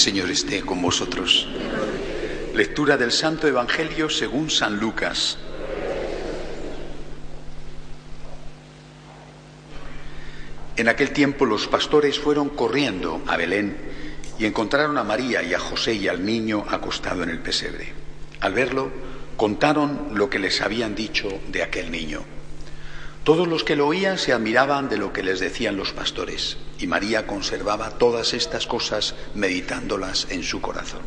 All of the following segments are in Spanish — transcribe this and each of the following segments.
Señor esté con vosotros. Lectura del Santo Evangelio según San Lucas. En aquel tiempo los pastores fueron corriendo a Belén y encontraron a María y a José y al niño acostado en el pesebre. Al verlo, contaron lo que les habían dicho de aquel niño. Todos los que lo oían se admiraban de lo que les decían los pastores, y María conservaba todas estas cosas meditándolas en su corazón.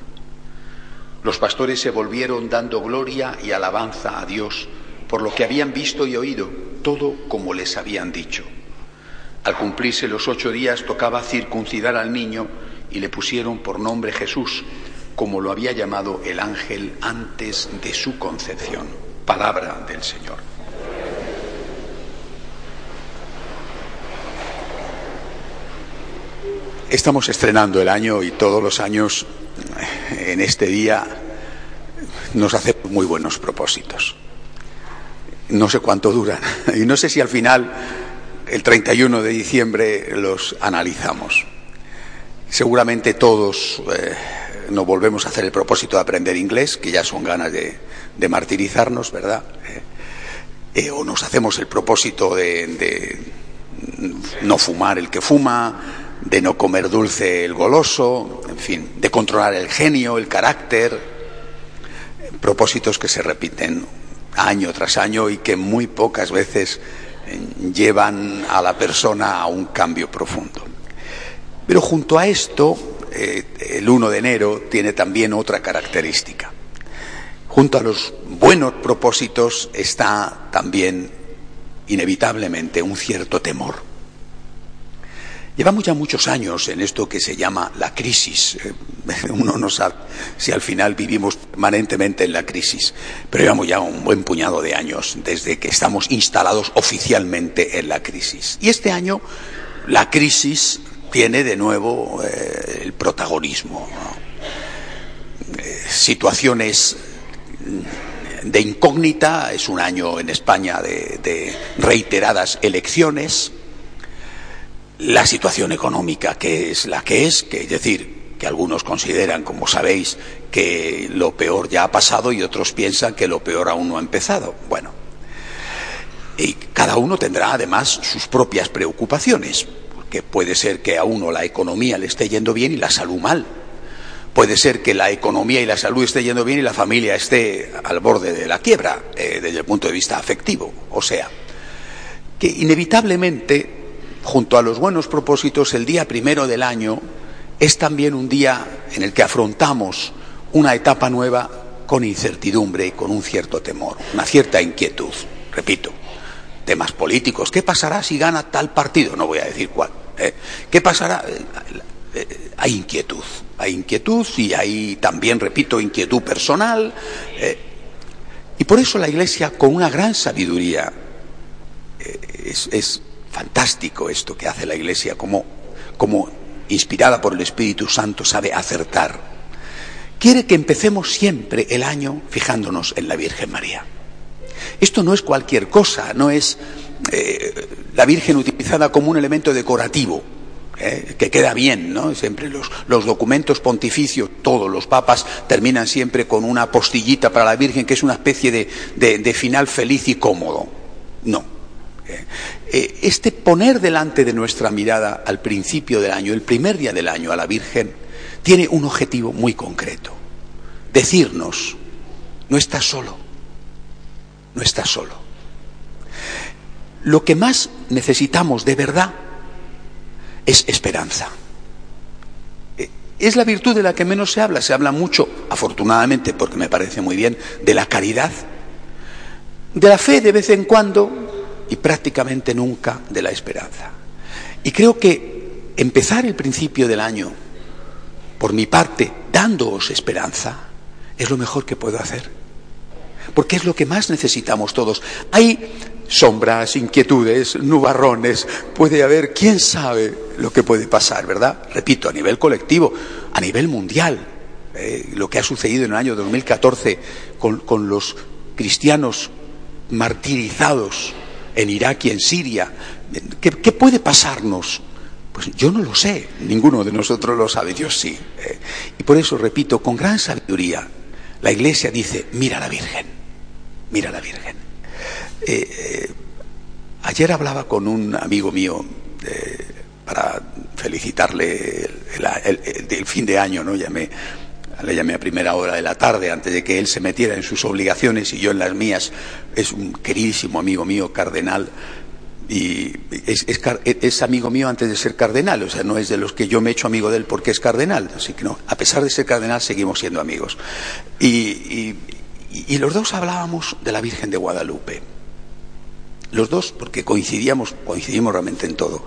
Los pastores se volvieron dando gloria y alabanza a Dios por lo que habían visto y oído, todo como les habían dicho. Al cumplirse los ocho días tocaba circuncidar al niño y le pusieron por nombre Jesús, como lo había llamado el ángel antes de su concepción. Palabra del Señor. Estamos estrenando el año y todos los años en este día nos hacemos muy buenos propósitos. No sé cuánto duran y no sé si al final, el 31 de diciembre, los analizamos. Seguramente todos eh, nos volvemos a hacer el propósito de aprender inglés, que ya son ganas de, martirizarnos, ¿verdad? Eh, eh, o nos hacemos el propósito de no fumar el que fuma, de no comer dulce el goloso, en fin, de controlar el genio, el carácter, propósitos que se repiten año tras año y que muy pocas veces llevan a la persona a un cambio profundo. Pero junto a esto, eh, el 1 de enero tiene también otra característica. Junto a los buenos propósitos está también inevitablemente un cierto temor. Llevamos ya muchos años en esto que se llama la crisis. Eh, uno no sabe si al final vivimos permanentemente en la crisis, pero llevamos ya un buen puñado de años desde que estamos instalados oficialmente en la crisis. Y este año la crisis tiene de nuevo eh, el protagonismo. Eh, situaciones de incógnita, es un año en España de reiteradas elecciones la situación económica que es la que es, que es decir, que algunos consideran, como sabéis, que lo peor ya ha pasado y otros piensan que lo peor aún no ha empezado. Bueno, y cada uno tendrá además sus propias preocupaciones, porque puede ser que a uno la economía le esté yendo bien y la salud mal. Puede ser que la economía y la salud esté yendo bien y la familia esté al borde de la quiebra eh, desde el punto de vista afectivo. O sea, que inevitablemente junto a los buenos propósitos, el día primero del año es también un día en el que afrontamos una etapa nueva con incertidumbre y con un cierto temor, una cierta inquietud. Repito, temas políticos. ¿Qué pasará si gana tal partido? No voy a decir cuál. ¿eh? ¿Qué pasará? Hay inquietud, hay inquietud y hay también, repito, inquietud personal. ¿eh? Y por eso la Iglesia, con una gran sabiduría, eh, es fantástico esto que hace la Iglesia, como, inspirada por el Espíritu Santo sabe acertar. Quiere que empecemos siempre el año fijándonos en la Virgen María. Esto no es cualquier cosa, no es eh, la Virgen utilizada como un elemento decorativo, eh, que queda bien, ¿no? Siempre los, documentos pontificios, todos los papas terminan siempre con una postillita para la Virgen que es una especie de final feliz y cómodo. No, este poner delante de nuestra mirada al principio del año, el primer día del año, a la Virgen, tiene un objetivo muy concreto. Decirnos, no estás solo, no estás solo. Lo que más necesitamos de verdad es esperanza. Es la virtud de la que menos se habla. Se habla mucho, afortunadamente, porque me parece muy bien, de la caridad, de la fe de vez en cuando, y prácticamente nunca de la esperanza. Y creo que empezar el principio del año, por mi parte, dándoos esperanza, es lo mejor que puedo hacer. Porque es lo que más necesitamos todos. Hay sombras, inquietudes, nubarrones, puede haber, quién sabe lo que puede pasar, ¿verdad? Repito, a nivel colectivo, a nivel mundial, eh, lo que ha sucedido en el año 2014 con, con los cristianos martirizados en Irak y en Siria. ¿Qué, puede pasarnos Pues yo no lo sé, ninguno de nosotros lo sabe, Dios sí. ¿eh? Y por eso, repito, con gran sabiduría, la Iglesia dice, mira a la Virgen, mira a la Virgen. Eh, eh, ayer hablaba con un amigo mío para felicitarle el, fin de año, ¿no? Llamé, le llamé a primera hora de la tarde antes de que él se metiera en sus obligaciones y yo en las mías. Es un queridísimo amigo mío, cardenal, y es, amigo mío antes de ser cardenal, o sea, no es de los que yo me he hecho amigo de él porque es cardenal, así que no, a pesar de ser cardenal seguimos siendo amigos. Y, los dos hablábamos de la Virgen de Guadalupe, los dos, porque coincidíamos, coincidimos realmente en todo,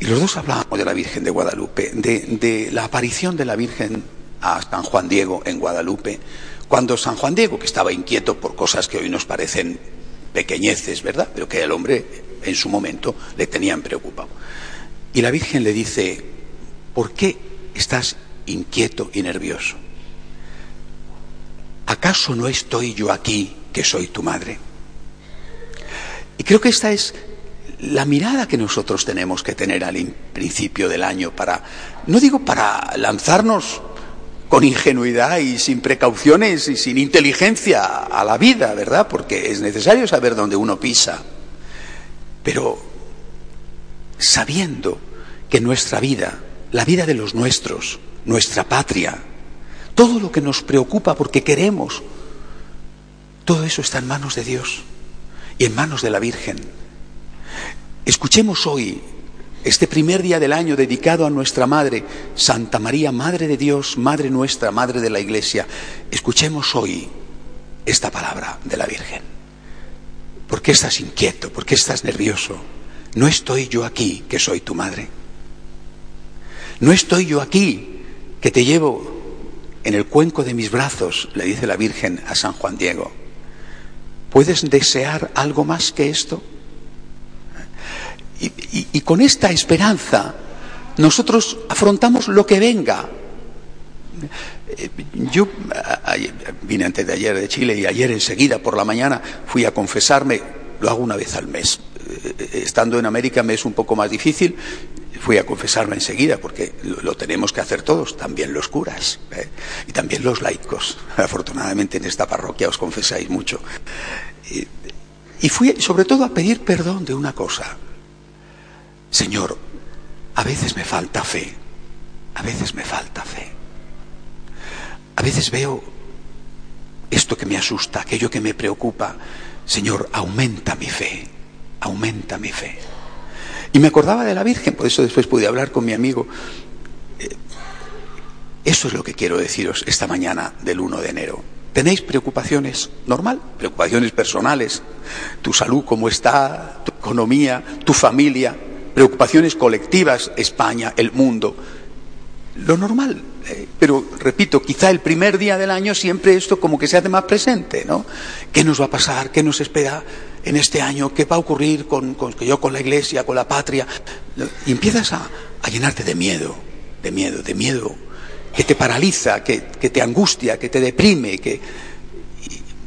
y los dos hablábamos de la Virgen de Guadalupe, de, de la aparición de la Virgen a San Juan Diego en Guadalupe, cuando San Juan Diego, que estaba inquieto por cosas que hoy nos parecen pequeñeces, ¿verdad? Pero que el hombre en su momento le tenían preocupado. Y la Virgen le dice, ¿por qué estás inquieto y nervioso? ¿Acaso no estoy yo aquí que soy tu madre? Y creo que esta es la mirada que nosotros tenemos que tener al principio del año para, no digo para lanzarnos con ingenuidad y sin precauciones y sin inteligencia a la vida, ¿verdad? Porque es necesario saber dónde uno pisa pero sabiendo que nuestra vida, la vida de los nuestros, nuestra patria, todo lo que nos preocupa porque queremos, todo eso está en manos de Dios y en manos de la Virgen. Escuchemos hoy, este primer día del año dedicado a nuestra Madre, Santa María, Madre de Dios, Madre nuestra, Madre de la Iglesia, escuchemos hoy esta palabra de la Virgen. ¿Por qué estás inquieto? ¿Por qué estás nervioso? No estoy yo aquí, que soy tu madre. No estoy yo aquí, que te llevo en el cuenco de mis brazos, le dice la Virgen a San Juan Diego. ¿Puedes desear algo más que esto? Y, con esta esperanza nosotros afrontamos lo que venga. Eh, yo vine antes de ayer de Chile y ayer enseguida por la mañana fui a confesarme, lo hago una vez al mes. Eh, estando en América me es un poco más difícil, fui a confesarme enseguida porque lo, tenemos que hacer todos, también los curas ¿eh? y también los laicos. Afortunadamente en esta parroquia os confesáis mucho. y fui sobre todo a pedir perdón de una cosa. Señor, a veces me falta fe, a veces me falta fe. A veces veo esto que me asusta, aquello que me preocupa. Señor, aumenta mi fe, aumenta mi fe. Y me acordaba de la Virgen, por eso después pude hablar con mi amigo. Eh, eso es lo que quiero deciros esta mañana del 1 de enero. ¿Tenéis preocupaciones? Normal, preocupaciones personales, tu salud, cómo está, tu economía, tu familia, preocupaciones colectivas, España, el mundo. Lo normal, eh, pero repito, quizá el primer día del año siempre esto como que se hace más presente, ¿no? ¿Qué nos va a pasar? ¿Qué nos espera en este año? ¿Qué va a ocurrir con, yo, con la iglesia, con la patria? Y empiezas a, llenarte de miedo, de miedo, de miedo, que te paraliza, que, te angustia, que te deprime, que...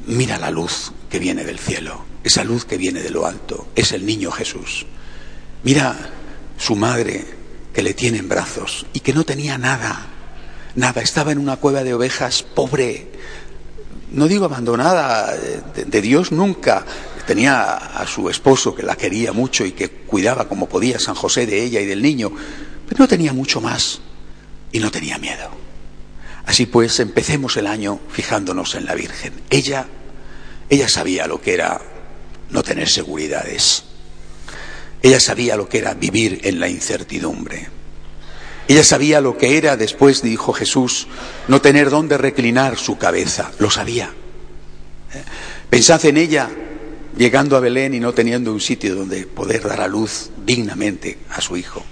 mira la luz que viene del cielo, esa luz que viene de lo alto, es el niño Jesús. Mira su madre que le tiene en brazos y que no tenía nada, nada, estaba en una cueva de ovejas pobre, no digo abandonada de, Dios nunca, tenía a su esposo que la quería mucho y que cuidaba como podía San José de ella y del niño, pero no tenía mucho más y no tenía miedo. Así pues, empecemos el año fijándonos en la Virgen. Ella, ella sabía lo que era no tener seguridades. Ella sabía lo que era vivir en la incertidumbre. Ella sabía lo que era, después dijo Jesús, no tener dónde reclinar su cabeza. Lo sabía. Pensad en ella llegando a Belén y no teniendo un sitio donde poder dar a luz dignamente a su hijo.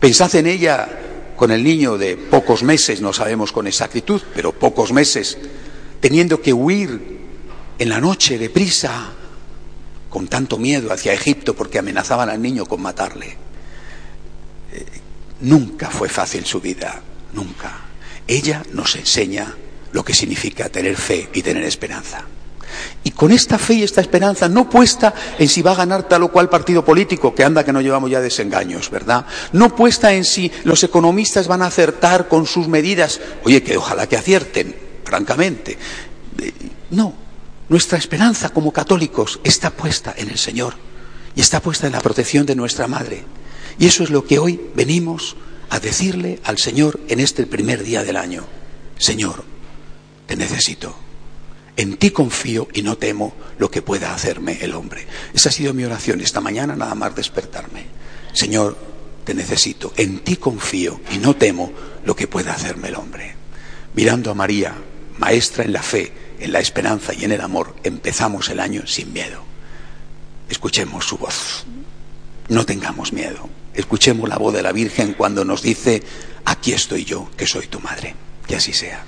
Pensad en ella con el niño de pocos meses, no sabemos con exactitud, pero pocos meses, teniendo que huir en la noche deprisa, con tanto miedo hacia Egipto porque amenazaban al niño con matarle. Nunca fue fácil su vida, nunca. Ella nos enseña lo que significa tener fe y tener esperanza. Y con esta fe y esta esperanza, no puesta en si va a ganar tal o cual partido político, que anda que no llevamos ya desengaños, ¿verdad? No puesta en si los economistas van a acertar con sus medidas, oye, que ojalá que acierten, francamente. Eh, no, nuestra esperanza como católicos está puesta en el Señor y está puesta en la protección de nuestra Madre. Y eso es lo que hoy venimos a decirle al Señor en este primer día del año. Señor, te necesito. En ti confío y no temo lo que pueda hacerme el hombre. Esa ha sido mi oración esta mañana, nada más despertarme. Señor, te necesito. En ti confío y no temo lo que pueda hacerme el hombre. Mirando a María, maestra en la fe, en la esperanza y en el amor, empezamos el año sin miedo. Escuchemos su voz. No tengamos miedo. Escuchemos la voz de la Virgen cuando nos dice, aquí estoy yo, que soy tu madre. Que así sea.